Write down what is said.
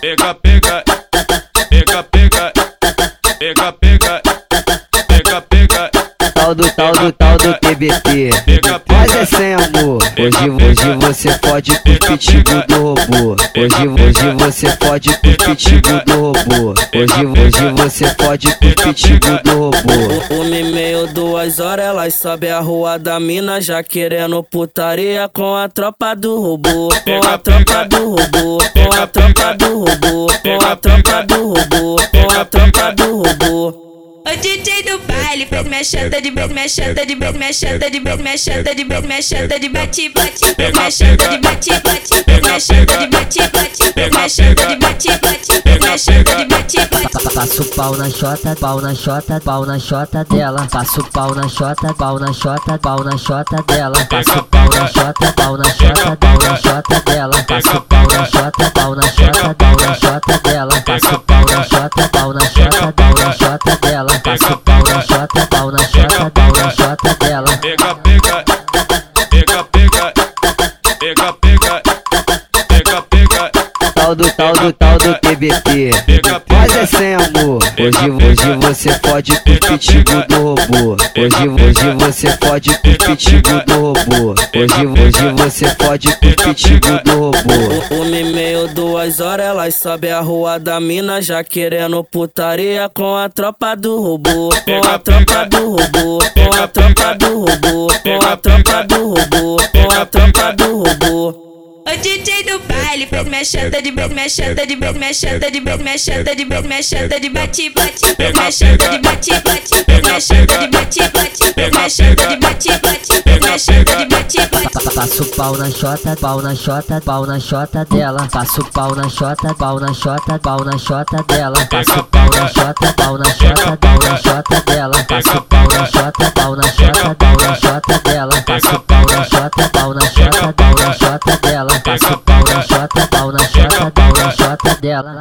pega, pega, pega, pega, pega, pega, pega, pega. Tal do tal do tal do TBT. Mas é sem amor. Hoje, hoje você pode pro pitigo do robô. Hoje, hoje você pode pro pitigo do robô. Hoje, hoje você pode pro pitbull do robô. Uma e meio, duas horas, elas sobem a rua da mina já querendo putaria com a tropa do robô. Com a tropa do robô, com a tropa do robô, com a tropa do robô, com a tropa do robô. O DJ do baile fez minha chata de vez, minha chata de vez, minha chata de vez, minha chata de vez, minha chata de bate bate, minha chata de bate bate, minha chata de bate bate, minha chata Passo pau na chota, pau na chota, pau na chota dela. Passo pau na xota, pau na chota, pau na chota dela. Passo pau na chota, pau na xota, pau na xota dela. Passo pau na xota, pau na chota, pau na chota dela. Passo pau na xota, pau na chota, pau na chota dela. Passo pau na pau na chota, pau na chota dela. Pega, pega, pega, pega, pega, pega. Tal do tal do tal do TBT. Mas é sem amor. Hoje, hoje você pode pro pitbull do robô. Hoje, hoje você pode pro pitbull do robô. Hoje, hoje você pode pro pitbull do robô. Uma e meio, duas horas, elas sobem a rua da mina já querendo putaria com a tropa do robô. Com a tropa do robô, com a tropa do robô, com a tropa do robô, O DJ do baile fez minha chata de vez, minha chata de vez, minha chata de vez, minha chata de vez, minha chata de bate bate, minha chata de bate bate, minha chata de bate bate, minha chata de bate bate, minha chata de bate bate. Passo pau na chota, pau na chota, pau na chota dela. Passo pau na chota, pau na chota, pau na chota dela. Passo pau na chota, pau na chota, pau na chota dela. Passo pau na chota, pau na chota, pau na chota dela. Passo pau na chota, pau na chota, pau na chota dela. Passo pau na chota, pau na chota, pau na chota dela.